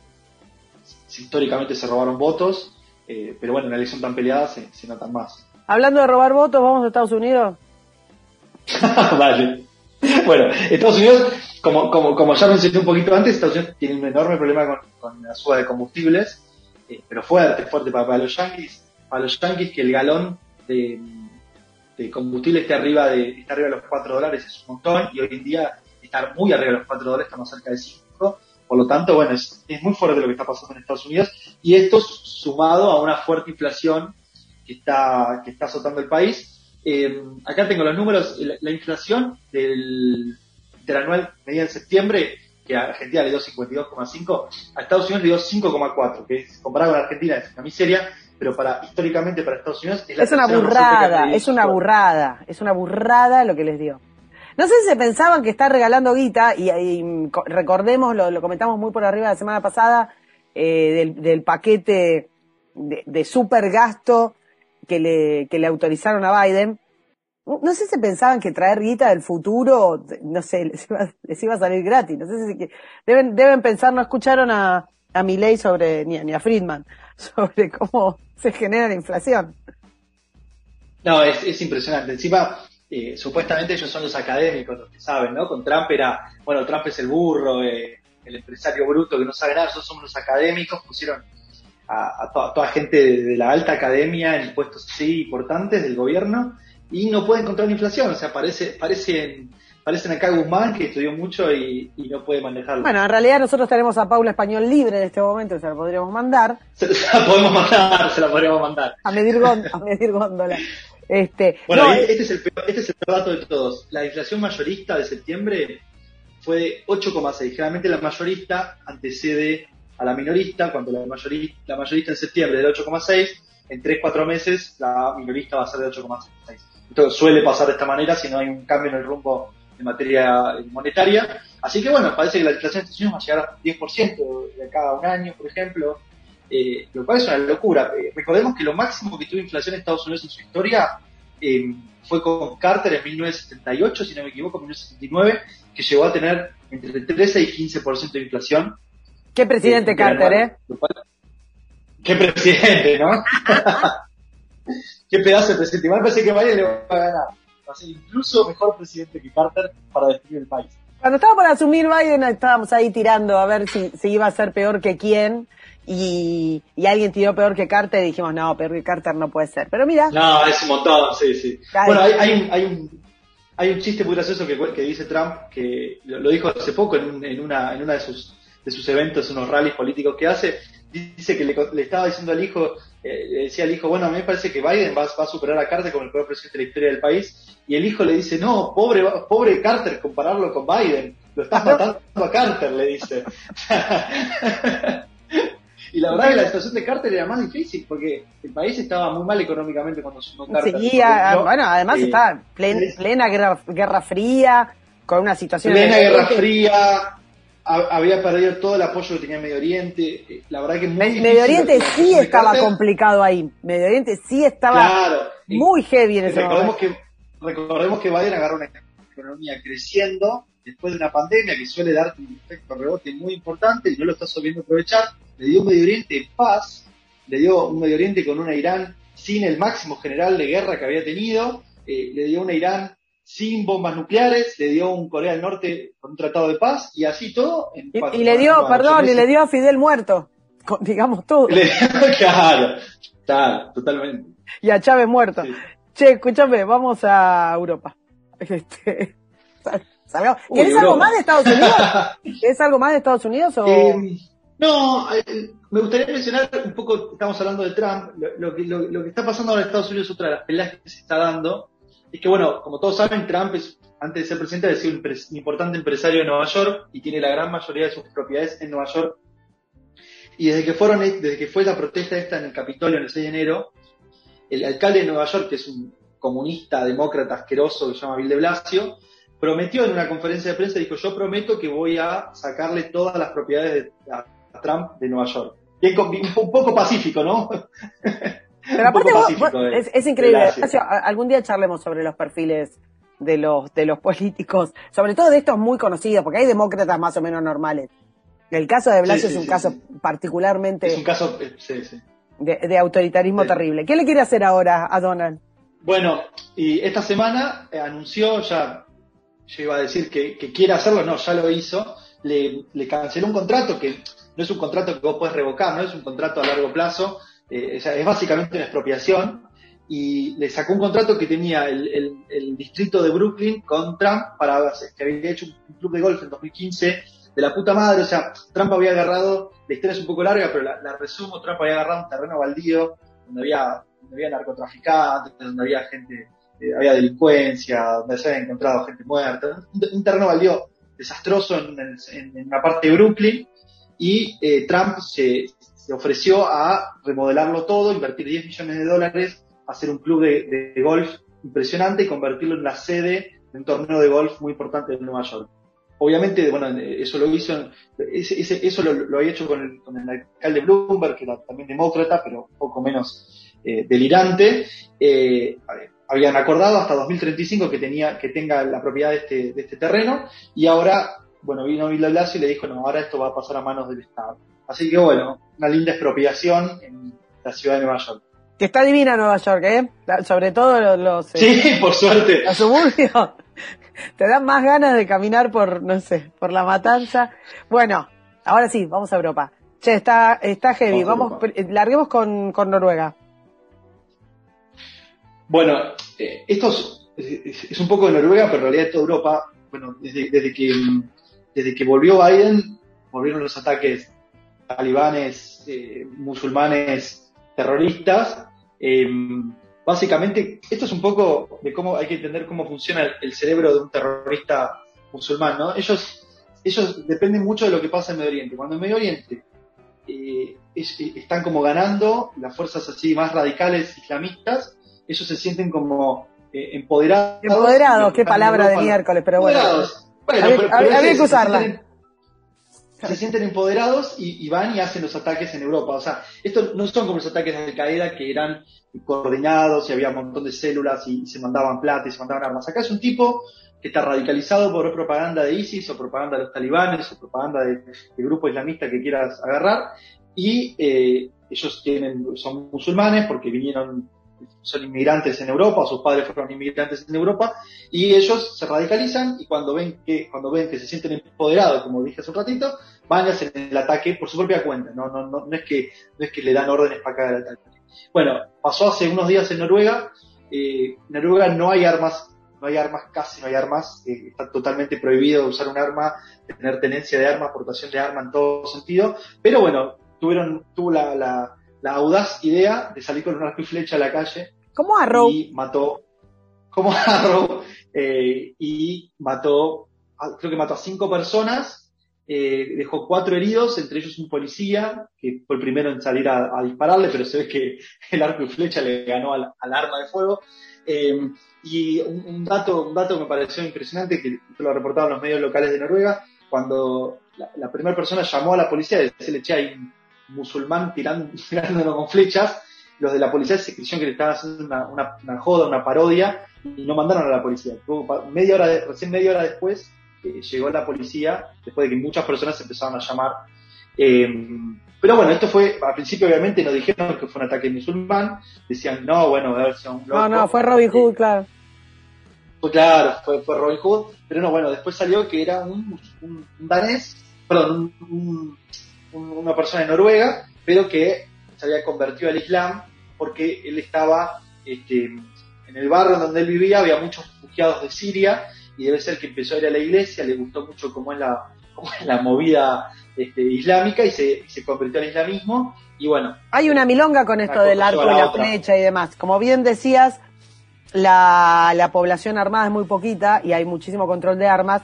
históricamente se robaron votos, eh, pero bueno, en una elección tan peleada se, notan más. Hablando de robar votos, ¿vamos a Estados Unidos? vale. Bueno, Estados Unidos, como, como, como ya mencioné un poquito antes, Estados Unidos tiene un enorme problema con, la suba de combustibles, eh, pero fuerte, fuerte para, los yankees. Para los yankees que el galón de, combustible esté arriba de, está arriba de los 4 dólares es un montón y hoy en día estar muy arriba de los 4 dólares, estamos cerca de 5 por lo tanto, bueno, es, muy fuerte lo que está pasando en Estados Unidos y esto sumado a una fuerte inflación que está, que está azotando el país. Eh, acá tengo los números, la, inflación del, anual medida en septiembre, que a Argentina le dio 52,5, a Estados Unidos le dio 5,4, que es, comparado con Argentina es una miseria, pero para históricamente para Estados Unidos es, es una burrada, es una burrada, es una burrada lo que les dio. No sé si se pensaban que está regalando guita, y, recordemos, lo, comentamos muy por arriba la semana pasada, eh, del, paquete de, super gasto que le, que le autorizaron a Biden. No sé si pensaban que traer guita del futuro, no sé, les iba, a salir gratis. No sé si que, deben, deben pensar, no escucharon a, a Milley sobre, ni, ni a Friedman, sobre cómo se genera la inflación. No, es, es impresionante. Encima, eh, supuestamente ellos son los académicos los que saben, ¿no? Con Trump era, bueno, Trump es el burro, eh, el empresario bruto que no sabe nada, nosotros somos los académicos, pusieron a, toda, gente de, la alta academia en puestos así importantes del gobierno y no pueden controlar la inflación, o sea, parece, parecen, parecen acá Guzmán que estudió mucho y, no puede manejarlo. Bueno, en realidad nosotros tenemos a Paula Español libre en este momento, se la podríamos mandar. Se, la podemos mandar, se la podríamos mandar. A medir, a medir góndola. Este, bueno, este, es el peor, este es el dato de todos. La inflación mayorista de septiembre fue de 8,6. Generalmente la mayorista antecede a la minorista, cuando la mayorista, la mayorista en septiembre es de 8,6, en 3-4 meses la minorista va a ser de 8,6. Esto suele pasar de esta manera si no hay un cambio en el rumbo en materia monetaria. Así que bueno, parece que la inflación de Estados Unidos va a llegar a 10% de cada un año, por ejemplo. Eh, lo cual es una locura. Eh, recordemos que lo máximo que tuvo inflación en Estados Unidos en su historia eh, fue con Carter en 1978, si no me equivoco, en 1979, que llegó a tener entre 13 y 15% de inflación. Qué presidente Carter, ¿eh? Qué presidente, ¿no? Qué pedazo de presidente. Igual parece que Biden le va a ganar. Va a ser incluso mejor presidente que Carter para destruir el país. Cuando estaba por asumir Biden, estábamos ahí tirando a ver si, si iba a ser peor que quién. Y, y, alguien tiró peor que Carter y dijimos, no, peor que Carter no puede ser. Pero mira. No, es un montón, sí, sí. Bueno, hay, hay, un, hay, un, hay un chiste muy gracioso que, que dice Trump, que lo, dijo hace poco en, en, una, en una de sus, de sus eventos, unos rallies políticos que hace. Dice que le, le estaba diciendo al hijo, eh, le decía al hijo, bueno, a mí me parece que Biden va, va, a superar a Carter como el peor presidente de la historia del país. Y el hijo le dice, no, pobre, pobre Carter, compararlo con Biden. Lo estás matando a Carter, le dice. y la verdad que la situación de Carter era más difícil porque el país estaba muy mal económicamente cuando asumió Carter. Seguía, bueno, además eh, estaba plena, plena guerra, guerra fría, con una situación... Plena guerra fría, había perdido todo el apoyo que tenía Medio Oriente. Eh, la verdad que muy Medio Oriente sí estaba complicado ahí. Medio Oriente sí estaba muy heavy en ese recordemos Que, recordemos que Biden agarró una economía creciendo después de una pandemia que suele dar un efecto rebote muy importante y no lo está sabiendo aprovechar. Le dio un Medio Oriente en paz, le dio un Medio Oriente con una Irán sin el máximo general de guerra que había tenido, eh, le dio una Irán sin bombas nucleares, le dio un Corea del Norte con un tratado de paz y así todo. y, le dio, perdón, y le dio a Fidel muerto, digamos todo. claro, claro, totalmente. Y a Chávez muerto. Che, escúchame, vamos a Europa. Este, ¿Querés algo más de Estados Unidos? ¿Querés algo más de Estados Unidos o...? Eh, no, eh, me gustaría mencionar un poco, estamos hablando de Trump, lo, que, lo, que está pasando ahora en Estados Unidos, otra de las peleas que se está dando, es que, bueno, como todos saben, Trump es, antes de ser presidente, ha sido un, importante empresario de Nueva York y tiene la gran mayoría de sus propiedades en Nueva York. Y desde que, fueron, desde que fue la protesta esta en el Capitolio en el 6 de enero, el alcalde de Nueva York, que es un comunista, demócrata, asqueroso, que se llama Bill de Blasio, prometió en una conferencia de prensa, dijo, yo prometo que voy a sacarle todas las propiedades de, a, Trump de Nueva York. Bien, un poco pacífico, ¿no? Pero aparte es, increíble. algún día charlemos sobre los perfiles de los, de los políticos, sobre todo de estos muy conocidos, porque hay demócratas más o menos normales. El caso de Blasio es un caso particularmente... Es un caso, eh, de, autoritarismo terrible. ¿Qué le quiere hacer ahora a Donald? Bueno, y esta semana eh, anunció, ya, yo iba a decir que, quiere hacerlo, no, ya lo hizo, le, le canceló un contrato que no es un contrato que vos podés revocar, no es un contrato a largo plazo, eh, es básicamente una expropiación, y le sacó un contrato que tenía el, distrito de Brooklyn con Trump para que había hecho un club de golf en 2015 de la puta madre, o sea, Trump había agarrado, la historia es un poco larga, pero la, resumo, Trump había agarrado un terreno baldío donde había, donde había narcotraficantes, donde había gente, eh, había delincuencia, donde se había encontrado gente muerta, un, terreno baldío desastroso en, en, una parte de Brooklyn, y eh, Trump se, se ofreció a remodelarlo todo, invertir 10 millones de dólares, hacer un club de, golf impresionante y convertirlo en la sede de un torneo de golf muy importante en Nueva York. Obviamente, bueno, eso lo hizo, eso lo, había hecho con el, alcalde Bloomberg, que era también demócrata, pero un poco menos eh, delirante. Eh, habían acordado hasta 2035 que tenía, que tenga la propiedad de este, de este terreno, y ahora, bueno, vino Bill Blasio y le dijo, no, ahora esto va a pasar a manos del Estado. Así que bueno, una linda expropiación en la ciudad de Nueva York. Que está divina Nueva York, ¿eh? Sobre todo los... sí, eh, por suerte. Los suburbios. Te dan más ganas de caminar por, no sé, por la matanza. Bueno, ahora sí, vamos a Europa. Che, está, está heavy. Vamos, larguemos con, con Noruega. Bueno, eh, esto es, un poco de Noruega, pero en realidad es toda Europa. Bueno, desde, desde, que, desde que volvió Biden, volvieron los ataques talibanes, eh, musulmanes terroristas. Eh, básicamente, esto es un poco de cómo hay que entender cómo funciona el, cerebro de un terrorista musulmán, ¿no? Ellos, ellos dependen mucho de lo que pasa en Medio Oriente. Cuando en Medio Oriente eh, están como ganando las fuerzas así más radicales islamistas, ellos se sienten como empoderados. Empoderados, qué palabra de miércoles, pero bueno. había, que usarla se sienten empoderados y, van y hacen los ataques en Europa. O sea, estos no son como los ataques de Al-Qaeda que eran coordinados y había un montón de células y, se mandaban plata y se mandaban armas. Acá es un tipo que está radicalizado por propaganda de ISIS o propaganda de los talibanes o propaganda de, grupo islamista que quieras agarrar y eh, ellos tienen, son musulmanes porque vinieron son inmigrantes en Europa, sus padres fueron inmigrantes en Europa, y ellos se radicalizan y cuando ven que, cuando ven que se sienten empoderados, como dije hace un ratito, van a hacer el ataque por su propia cuenta, no, no, no, no es que, no es que le dan órdenes para el ataque. Bueno, pasó hace unos días en Noruega, eh, en Noruega no hay armas no hay armas, casi no hay armas, eh, está totalmente prohibido usar un arma, tener tenencia de arma, aportación de arma en todo sentido, pero bueno, tuvieron, tuvo la, la, la audaz idea de salir con un arco y flecha a la calle. ¿Cómo Arrow? Y mató, como Arrow, eh, y mató, creo que mató a cinco personas, eh, dejó cuatro heridos, entre ellos un policía, que fue el primero en salir a, dispararle, pero se ve que el arco y flecha le ganó al, arma de fuego. Eh, y un, dato, un dato que me pareció impresionante, que lo reportaban los medios locales de Noruega, cuando la, primera persona llamó a la policía y decirle, che, hay un musulmán tirando, tirándolo con flechas, los de la policía se creyeron que le estaban haciendo una, una, joda, una parodia, y no mandaron a la policía. Media hora recién media hora después eh, llegó la policía, después de que muchas personas empezaron a llamar. Eh, pero bueno, esto fue, al principio obviamente nos dijeron que fue un ataque musulmán, decían, no, bueno, si un No, no, fue Robin Hood, claro. Fue claro, fue, fue Robin Hood, pero no, bueno, después salió que era un, un, danés, perdón, una persona de Noruega, pero que se había convertido al Islam porque él estaba este, en el barrio donde él vivía, había muchos refugiados de Siria y debe ser que empezó a ir a la iglesia, le gustó mucho cómo es la, cómo es la movida este, islámica y se, se, convirtió al islamismo y bueno. Hay una milonga con esto del arco y la flecha y demás. Como bien decías, la, la población armada es muy poquita y hay muchísimo control de armas.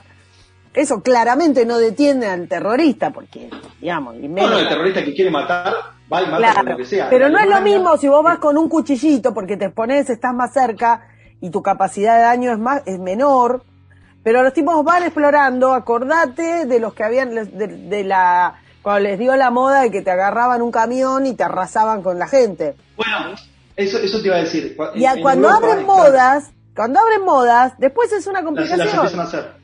Eso claramente no detiene al terrorista, porque, digamos, y menos... No, el terrorista que quiere matar, va y mata con lo que sea. Pero no es lo mismo si vos vas con un cuchillito, porque te expones, estás más cerca y tu capacidad de daño es más es menor, pero los tipos van explorando, acordate de los que habían, de, la, cuando les dio la moda de que te agarraban un camión y te arrasaban con la gente. Bueno, eso, eso te iba a decir. Y cuando abren modas, cuando abren modas, después es una complicación. Las, empiezan a hacer.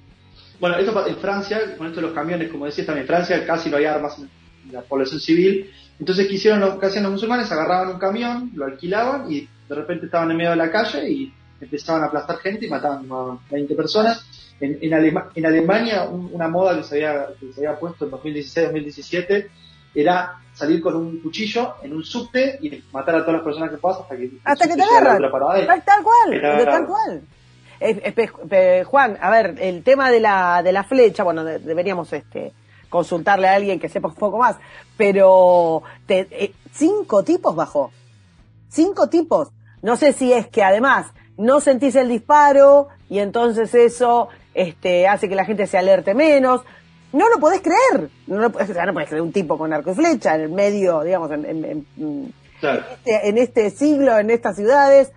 Bueno, esto en Francia, con esto de los camiones, como decías también, en Francia casi no hay armas en la población civil. Entonces, ¿qué hicieron los, hacían los musulmanes? Agarraban un camión, lo alquilaban y de repente estaban en medio de la calle y empezaban a aplastar gente y mataban a 20 personas. En, en, Alemania, una moda que se, había, que se había puesto en 2016-2017 era salir con un cuchillo en un subte y matar a todas las personas que pasas hasta que, hasta que te agarran. Tal, cual, tal cual. Juan, a ver, el tema de la, de la flecha, bueno, deberíamos este consultarle a alguien que sepa un poco más, pero te, eh, cinco tipos bajó. Cinco tipos. No sé si es que además no sentís el disparo y entonces eso este, hace que la gente se alerte menos. No lo podés creer. No, lo, podés, no podés creer un tipo con arco y flecha en el medio, digamos, en, en, este, en este, siglo, en estas ciudades.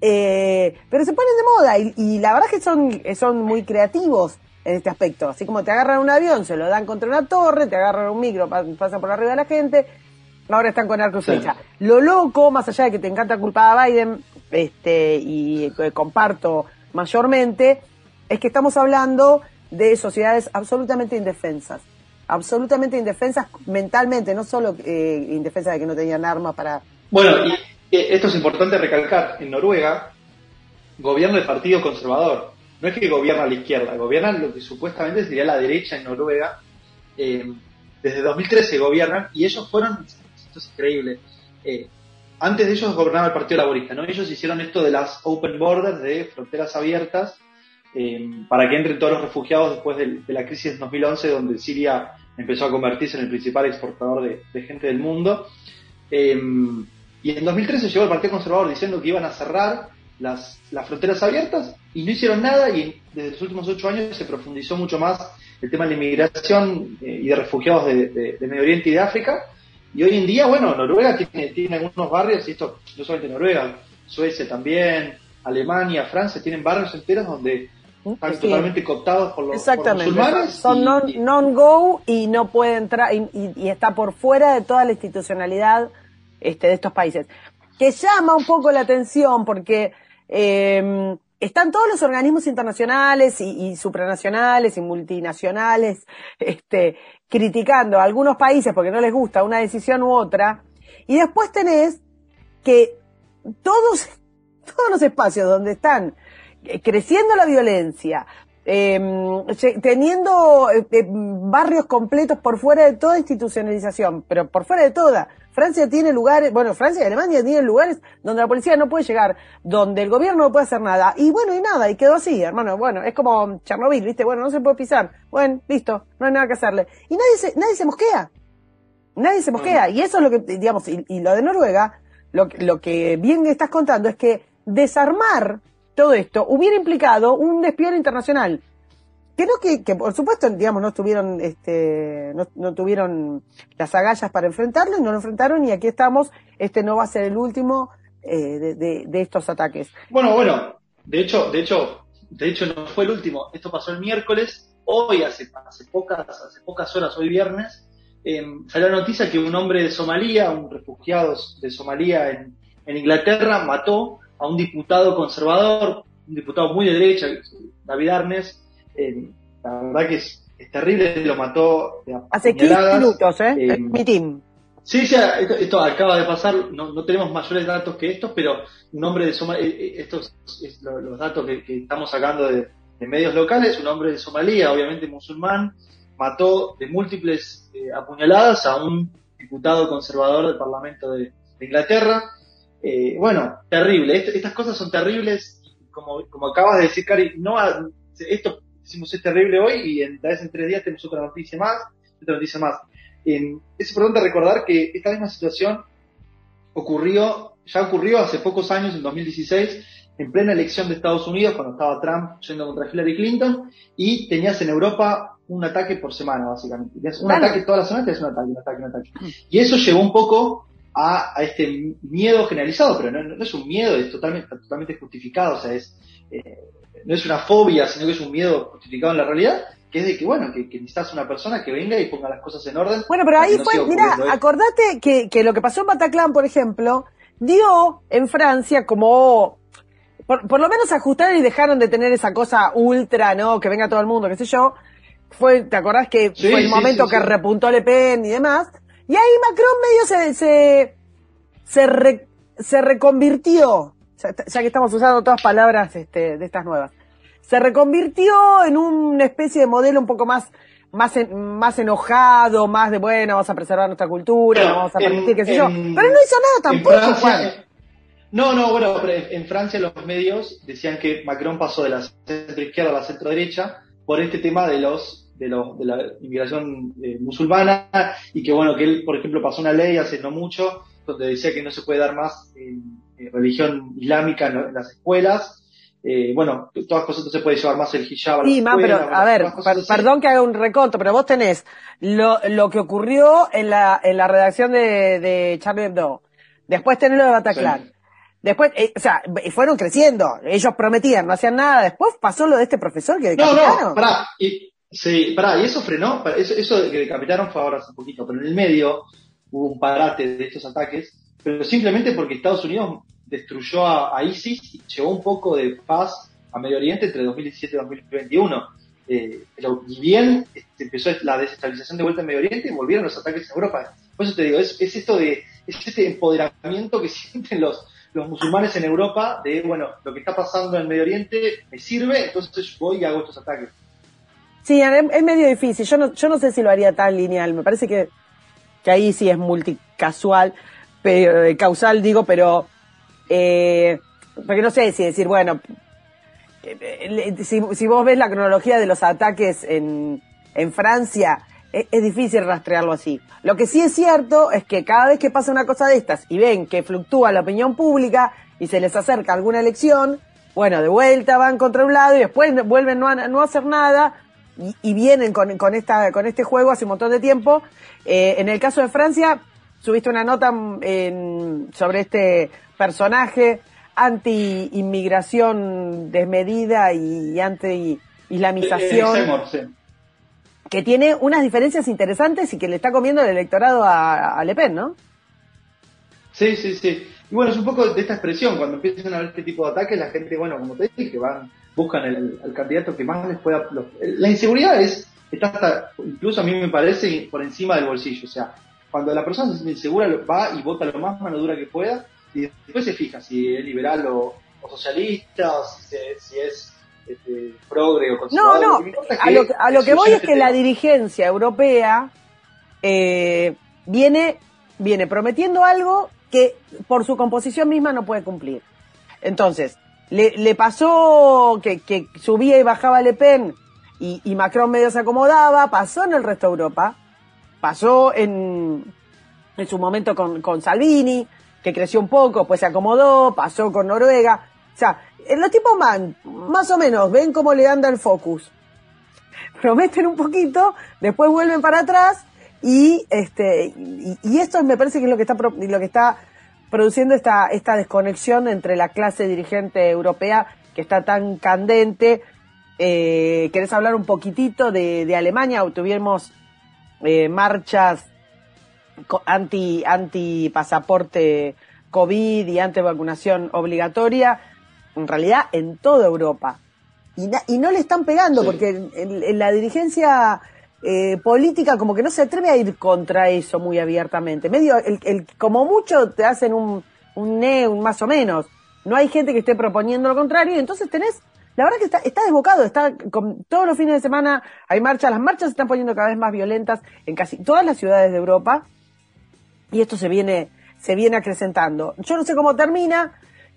Eh, pero se ponen de moda y, y, la verdad es que son, son muy creativos en este aspecto. Así como te agarran un avión, se lo dan contra una torre, te agarran un micro, pasan por arriba de la gente, ahora están con arco y flecha. Lo loco, más allá de que te encanta culpar a Biden, este, y comparto mayormente, es que estamos hablando de sociedades absolutamente indefensas, absolutamente indefensas mentalmente, no solo eh, indefensas de que no tenían armas para... Bueno, y esto es importante recalcar, en Noruega gobierna el Partido Conservador, no es que gobierna la izquierda, gobierna lo que supuestamente sería la derecha en Noruega, eh, desde 2013 gobiernan y ellos fueron, esto es increíble, eh, antes de ellos gobernaba el Partido Laborista, ¿no? Ellos hicieron esto de las open borders, de fronteras abiertas, eh, para que entren todos los refugiados después de, la crisis de 2011, donde Siria empezó a convertirse en el principal exportador de, gente del mundo. Eh, y en 2013 llegó el Partido Conservador diciendo que iban a cerrar las, fronteras abiertas y no hicieron nada y desde los últimos ocho años se profundizó mucho más el tema de la inmigración eh, y de refugiados de, Medio Oriente y de África y hoy en día, bueno, Noruega tiene, tiene algunos barrios, y esto no solamente Noruega, Suecia también, Alemania, Francia, tienen barrios enteros donde están totalmente cooptados por los, musulmanes. Son non-go y no puede entrar, y, está por fuera de toda la institucionalidad este, de estos países. Que llama un poco la atención porque eh, están todos los organismos internacionales y, supranacionales y multinacionales este, criticando a algunos países porque no les gusta una decisión u otra, y después tenés que todos todos los espacios donde están eh, creciendo la violencia, em, teniendo eh, eh, barrios completos por fuera de toda institucionalización, pero por fuera de toda. Francia tiene lugares, bueno, Francia y Alemania tienen lugares donde la policía no puede llegar, donde el gobierno no puede hacer nada. Y bueno, y nada, y quedó así, hermano. Bueno, es como Chernobyl, ¿viste? Bueno, no se puede pisar. Bueno, listo, no hay nada que hacerle. Y nadie se, nadie se mosquea. Nadie se mosquea. Y eso es lo que, digamos, y, lo de Noruega, lo, lo que bien estás contando es que desarmar todo esto hubiera implicado un despido internacional. Creo que, que, por supuesto, digamos, no tuvieron, este, no, tuvieron las agallas para enfrentarlo y no lo enfrentaron y aquí estamos. Este no va a ser el último eh, de, de, estos ataques. Bueno, bueno, de hecho, de hecho, de hecho no fue el último. Esto pasó el miércoles. Hoy, hace, hace pocas, hace pocas horas, hoy viernes, eh, salió la noticia que un hombre de Somalia, un refugiado de Somalia en, en Inglaterra, mató a un diputado conservador, un diputado muy de derecha, David Arnes, eh, la verdad que es, terrible, lo mató hace 15 minutos, ¿eh? eh mi team. Sí, sí, esto, acaba de pasar, no, tenemos mayores datos que estos, pero un hombre de Somalia, eh, estos es los datos que, estamos sacando de, medios locales, un hombre de Somalia, obviamente musulmán, mató de múltiples apuñaladas a un diputado conservador del Parlamento de Inglaterra. Eh, bueno, terrible. estas cosas son terribles. Como, como acabas de decir, Cari, no, esto decimos es terrible hoy y en, vez en tres días tenemos otra noticia más, otra noticia más. es importante recordar que esta misma situación ocurrió, ya ocurrió hace pocos años, en 2016, en plena elección de Estados Unidos, cuando estaba Trump yendo contra Hillary Clinton, y tenías en Europa un ataque por semana, básicamente. Tenías un ataque toda la semana, tenías un ataque, un ataque, un ataque. Y eso llevó un poco a, este miedo generalizado, pero no, es un miedo, es totalmente, totalmente justificado, o sea, es, eh, no es una fobia, sino que es un miedo justificado en la realidad, que es de que, bueno, que, necesitas una persona que venga y ponga las cosas en orden. Bueno, pero ahí fue, mira, acordate que, que lo que pasó en Bataclan, por ejemplo, dio en Francia como por, por, lo menos ajustaron y dejaron de tener esa cosa ultra, ¿no? Que venga todo el mundo, qué sé yo. Fue, ¿te acordás que fue el momento que repuntó Le Pen y demás? Y ahí Macron medio se, se, se, se reconvirtió, ya, que estamos usando todas palabras este, de estas nuevas, se reconvirtió en una especie de modelo un poco más más, más enojado, más de, bueno, vamos a preservar nuestra cultura, no vamos a permitir, qué sé yo. Pero no hizo nada tampoco. No, no, bueno, en Francia los medios decían que Macron pasó de la centro izquierda a la centro derecha por este tema de los de, de la inmigración eh, musulmana y que bueno, que él, por ejemplo, pasó una ley hace no mucho donde decía que no se puede dar más eh, religión islámica en, las escuelas. bueno, todas cosas se puede llevar más el hijab. sí, pero a ver, perdón que haga un reconto, pero vos tenés lo, lo que ocurrió en la, en la redacción de, de Charlie Hebdo. Después tenés lo de Bataclan. Después, o sea, fueron creciendo. Ellos prometían, no hacían nada. Después pasó lo de este profesor que No, no, pará. Y, Sí, pará, y eso frenó, eso, eso que decapitaron fue ahora hace un poquito, pero en el medio hubo un parate de estos ataques, pero simplemente porque Estados Unidos destruyó a, ISIS y llevó un poco de paz a Medio Oriente entre 2017 y 2021. Eh, pero bien este, empezó la desestabilización de vuelta en Medio Oriente y volvieron los ataques en Europa. Por eso te digo, es, es esto de, es este empoderamiento que sienten los, los musulmanes en Europa de, bueno, lo que está pasando en Medio Oriente me sirve, entonces voy y hago estos ataques. Sí, es, medio difícil. Yo no, yo no sé si lo haría tan lineal. Me parece que, que ahí sí es multicasual, pero, eh, causal digo, pero eh, porque no sé si decir, bueno, eh, si, si, vos ves la cronología de los ataques en, en Francia, es, difícil rastrearlo así. Lo que sí es cierto es que cada vez que pasa una cosa de estas y ven que fluctúa la opinión pública y se les acerca alguna elección, bueno, de vuelta van contra un lado y después vuelven no a no hacer nada y, vienen con, con, esta, con este juego hace un montón de tiempo. Eh, en el caso de Francia, subiste una nota en, sobre este personaje anti-inmigración desmedida y, anti-islamización. Que tiene unas diferencias interesantes y que le está comiendo el electorado a, a Le Pen, ¿no? Sí, sí, sí. Y bueno, es un poco de esta expresión, cuando empiezan a ver este tipo de ataques, la gente, bueno, como te dije, van buscan el, candidato que más les pueda... la inseguridad es, está hasta, incluso a mí me parece, por encima del bolsillo. O sea, cuando la persona se siente insegura, va y vota lo más mano dura que pueda y después se fija si es liberal o, socialista, o si, es este, progre o conservador. No, no, a, lo, a lo que voy es que la dirigencia europea eh, viene, viene prometiendo algo que por su composición misma no puede cumplir. Entonces, le, le pasó que, que, subía y bajaba Le Pen y, y, Macron medio se acomodaba, pasó en el resto de Europa, pasó en, en su momento con, con Salvini, que creció un poco, pues se acomodó, pasó con Noruega. O sea, los tipos man, más o menos, ven cómo le anda el focus. Prometen un poquito, después vuelven para atrás y este y, esto me parece que es lo que está lo que está produciendo esta esta desconexión entre la clase dirigente europea que está tan candente. Eh, ¿Querés hablar un poquitito de, de Alemania? Tuvimos eh, marchas anti, anti pasaporte COVID y anti vacunación obligatoria, en realidad en toda Europa. Y, y no le están pegando, porque en, la dirigencia eh, política como que no se atreve a ir contra eso muy abiertamente. Medio, el, el, como mucho te hacen un, un ne, un más o menos. No hay gente que esté proponiendo lo contrario, y entonces tenés la verdad que está, está desbocado, está con, todos los fines de semana hay marchas, las marchas se están poniendo cada vez más violentas en casi todas las ciudades de Europa y esto se viene, se viene acrecentando. Yo no sé cómo termina.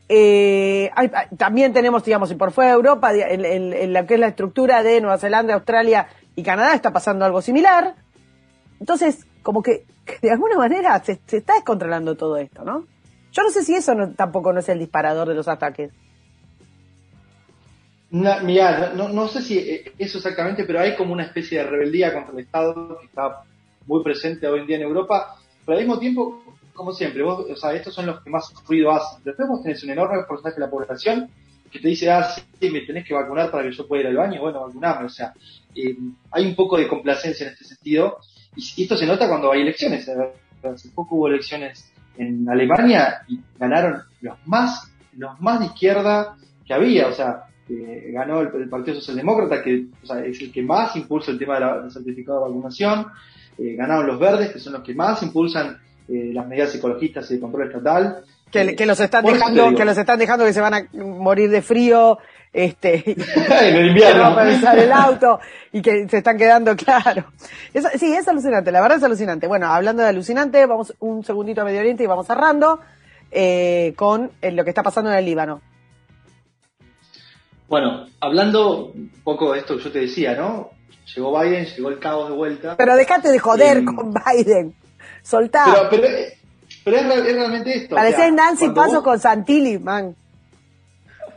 Eh, también tenemos, digamos, y por fuera de Europa, en, la que es la estructura de Nueva Zelanda, Australia y Canadá, está pasando algo similar. Entonces, como que, de alguna manera se, está descontrolando todo esto, ¿no? Yo no sé si eso tampoco no es el disparador de los ataques. No, mira, no, no, sé si eh, eso exactamente, pero hay como una especie de rebeldía contra el Estado que está muy presente hoy en día en Europa pero al mismo tiempo, como siempre, vos, o sea, estos son los que más ruido hacen. Después vos tenés un enorme porcentaje de la población que te dice, ah, sí, me tenés que vacunar para que yo pueda ir al baño, bueno, vacunarme. O sea, eh, hay un poco de complacencia en este sentido. Y, esto se nota cuando hay elecciones. Hace poco hubo elecciones en Alemania y ganaron los más, los más de izquierda que había. O sea, eh, ganó el, Partido Socialdemócrata, que o sea, es el que más impulsa el tema del certificado de vacunación. Eh, ganaron los verdes, que son los que más impulsan eh, las medidas ecologistas y de control estatal. Que, que, los están dejando, que los están dejando que se van a morir de frío, este, en el invierno. el auto y que se están quedando, claro. sí, es alucinante, la verdad es alucinante. Bueno, hablando de alucinante, vamos un segundito a Medio Oriente y vamos cerrando eh, con lo que está pasando en el Líbano. Bueno, hablando un poco de esto que yo te decía, ¿no? llegó Biden, llegó el caos de vuelta. Pero dejate de joder con Biden. Soltá. Pero, pero, es, realmente esto. Parecés Nancy Paso con Santilli, man.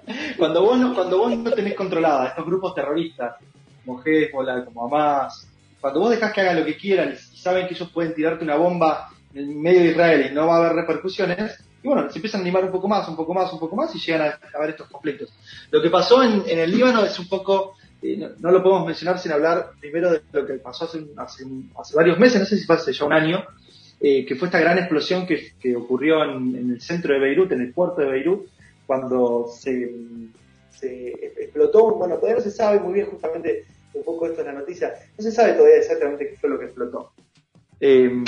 Cuando vos, no, cuando vos no tenés controlada estos grupos terroristas, como Hezbollah, como Hamas, cuando vos dejás que hagan lo que quieran y saben que ellos pueden tirarte una bomba en medio de Israel y no va a haber repercusiones, y bueno, se empiezan a animar un poco más, un poco más, un poco más y llegan a, a ver estos conflictos. Lo que pasó en, el Líbano es un poco no, lo podemos mencionar sin hablar primero de lo que pasó hace, hace, varios meses, no sé si fue hace ya un año, eh, que fue esta gran explosión que, que ocurrió en, el centro de Beirut, en el puerto de Beirut, cuando se, se explotó, bueno, todavía no se sabe muy bien justamente un poco esto en la noticia, no se sabe todavía exactamente qué fue lo que explotó. Em,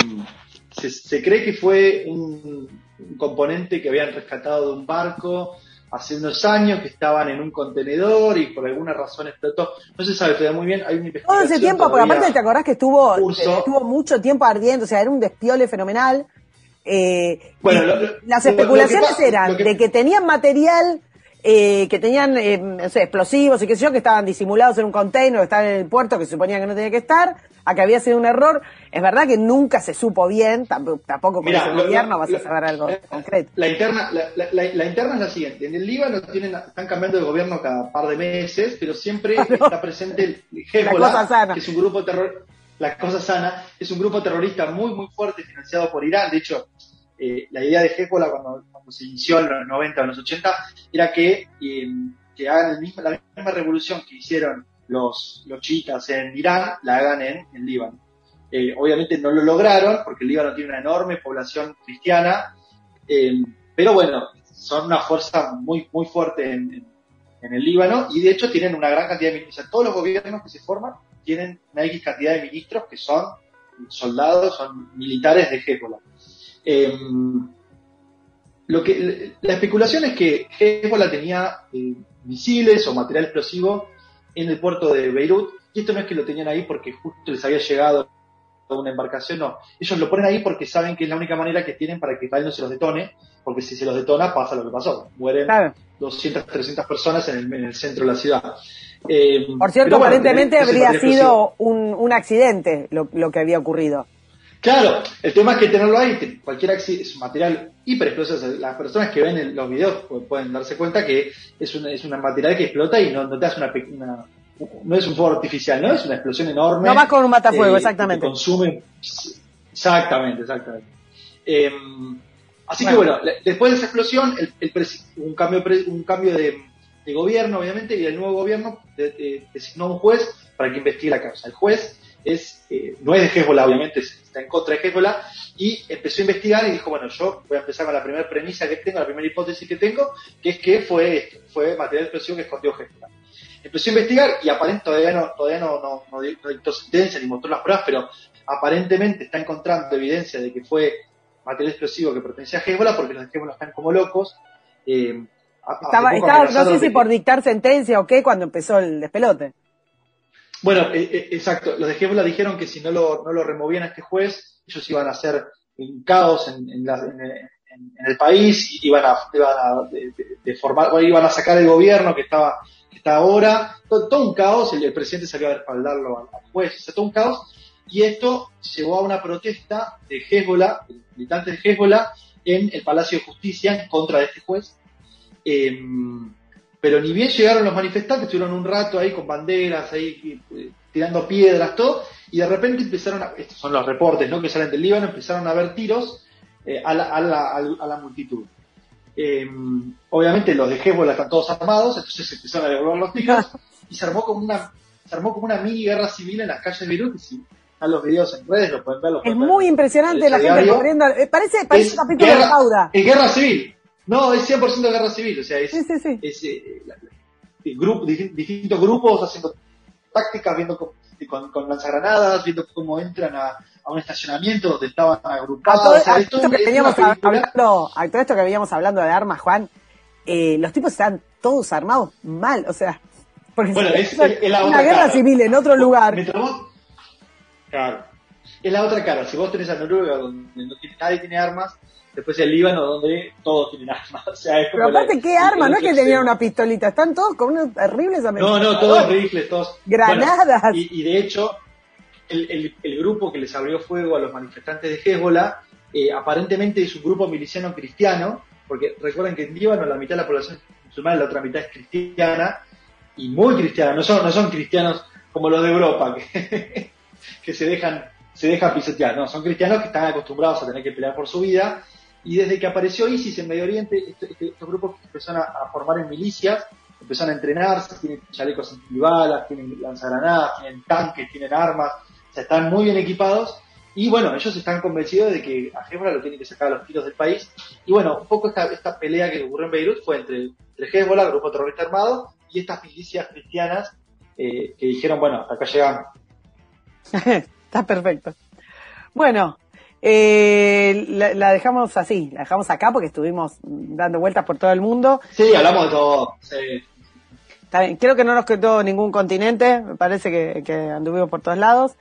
se, se, cree que fue un, un componente que habían rescatado de un barco, hace unos años que estaban en un contenedor y por alguna razón explotó. No se sabe todavía muy bien, hay una investigación. Todo ese tiempo, porque aparte te acordás que estuvo, estuvo mucho tiempo ardiendo, o sea, era un despiole fenomenal. Eh, bueno, las especulaciones eran de que tenían material eh, que tenían eh, no sé, explosivos y qué sé yo, que estaban disimulados en un container, que estaban en el puerto, que se suponía que no tenía que estar, a que había sido un error. Es verdad que nunca se supo bien, tampoco, tampoco con ese gobierno vas a saber algo concreto. La interna, la, interna es la siguiente, en el Líbano tienen, están cambiando de gobierno cada par de meses, pero siempre está presente el Hezbollah, que es un grupo terror, la cosa sana, es un grupo terrorista muy, muy fuerte financiado por Irán, de hecho, eh, la idea de Hezbollah cuando, cuando, se inició en los 90 o los 80 era que, eh, que hagan la misma revolución que hicieron los, los chiitas en Irán, la hagan en, en Líbano. Eh, obviamente no lo lograron porque el Líbano tiene una enorme población cristiana, pero bueno, son una fuerza muy, muy fuerte en, en, el Líbano y de hecho tienen una gran cantidad de ministros. todos los gobiernos que se forman tienen una X cantidad de ministros que son soldados, son militares de Hezbollah. Eh, lo que, la especulación es que Hezbollah tenía eh, misiles o material explosivo en el puerto de Beirut, y esto no es que lo tenían ahí porque justo les había llegado una embarcación, no. Ellos lo ponen ahí porque saben que es la única manera que tienen para que Israel no se los detone, porque si se los detona pasa lo que pasó. Mueren 200, 300 personas en el, centro de la ciudad. Eh, Por cierto, aparentemente habría sido un, un accidente lo, lo que había ocurrido. Claro, el tema es que tenerlo ahí, cualquier es un material hiper explosivo. Las personas que ven los videos pueden darse cuenta que es un, es material que explota y no, no te hace una, una, no es un fuego artificial, ¿no? Es una explosión enorme. No va con un matafuego, eh, exactamente. consume. Exactamente, exactamente. Em, así que bueno, después de esa explosión, el, un cambio, un cambio de, gobierno, obviamente, y el nuevo gobierno designó un juez para que investigue la causa. El juez es, eh, no es de Hezbollah, obviamente, está en contra de Hezbollah, y empezó a investigar y dijo, bueno, yo voy a empezar con la primera premisa que tengo, la primera hipótesis que tengo, que es que fue fue material de explosión que escondió Hezbollah. Empezó a investigar y aparentemente todavía no, todavía no, no, no, dictó sentencia ni mostró las pruebas, pero aparentemente está encontrando evidencia de que fue material explosivo que pertenecía a Hezbollah, porque los de Hezbollah están como locos. Eh, estaba, estaba no sé si por dictar sentencia o qué, cuando empezó el despelote. Bueno, eh, eh, exacto. Los de Hezbollah dijeron que si no lo, no lo removían a este juez, ellos iban a hacer un caos en, en, el país, iban a, iban a formar, iban a sacar el gobierno que estaba, que está ahora, todo, un caos, el, presidente salió a respaldarlo al, juez, o sea, todo un caos, y esto llevó a una protesta de Hezbollah, militantes de Hezbollah, en el Palacio de Justicia en contra de este juez. Eh, pero ni bien llegaron los manifestantes, estuvieron un rato ahí con banderas, ahí eh, tirando piedras, todo, y de repente empezaron a, estos son los reportes ¿no? que salen del Líbano, empezaron a ver tiros eh, a, la, a, la, a, la, multitud. Eh, obviamente los de Hezbollah están todos armados, entonces se empezaron a devolver los tiros y se armó como una se armó como una mini guerra civil en las calles de Beirut, y si están los videos en redes, lo pueden ver. es muy impresionante la gente corriendo, parece, parece un capítulo de Pauda. Es guerra civil, no, es 100% guerra civil, o sea, es, es eh, grupo, distintos grupos haciendo tácticas, viendo con, con, lanzagranadas, viendo cómo entran a, a, un estacionamiento donde estaban agrupados. A todo, esto que veníamos hablando, a todo esto que veníamos hablando de armas, Juan, eh, los tipos están todos armados mal, o sea, porque bueno, es, una guerra civil en otro lugar. claro. Es la otra cara. Si vos tenés a Noruega donde no tiene, nadie tiene armas, después el Líbano donde todos tienen armas. O sea, es Pero aparte, ¿qué arma? No es que tenían una pistolita, están todos con unos terribles No, no, todos rifles, todos. Granadas. y, de hecho, el, el, grupo que les abrió fuego a los manifestantes de Hezbollah, eh, aparentemente es un grupo miliciano cristiano, porque recuerden que en Líbano la mitad de la población es musulmana, la otra mitad es cristiana, y muy cristiana, no son, no son cristianos como los de Europa, que, que se dejan se dejan pisotear, no, son cristianos que están acostumbrados a tener que pelear por su vida y desde que apareció ISIS en Medio Oriente, este, este, estos grupos empezaron a, formar en milicias, empezaron a entrenarse, tienen chalecos antibalas, tienen lanzagranadas, tienen tanques, tienen armas, o sea, están muy bien equipados. Y bueno, ellos están convencidos de que a Hezbollah lo tienen que sacar a los tiros del país. Y bueno, un poco esta, esta pelea que ocurrió en Beirut fue entre, entre Hezbollah, grupo terrorista armado, y estas milicias cristianas eh, que dijeron, bueno, acá llegamos. Está perfecto. Bueno, eh, la, dejamos así, la dejamos acá porque estuvimos dando vueltas por todo el mundo. Sí, hablamos de todo. Creo que no nos quedó ningún continente, me parece que, anduvimos por todos lados.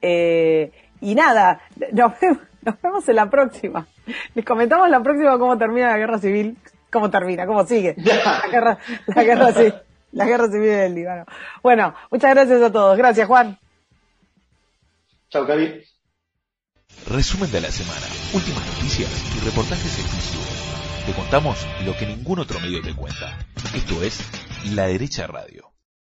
Eh, y nada, nos vemos, en la próxima. Les comentamos la próxima cómo termina la guerra civil, cómo termina, cómo sigue. La guerra, la guerra, civil, la guerra civil del Líbano. Bueno, muchas gracias a todos. Gracias, Juan. Chao, Cari. Resumen de la semana, últimas noticias y reportajes exclusivos. Te contamos lo que ningún otro medio te cuenta. Esto es La Derecha Radio.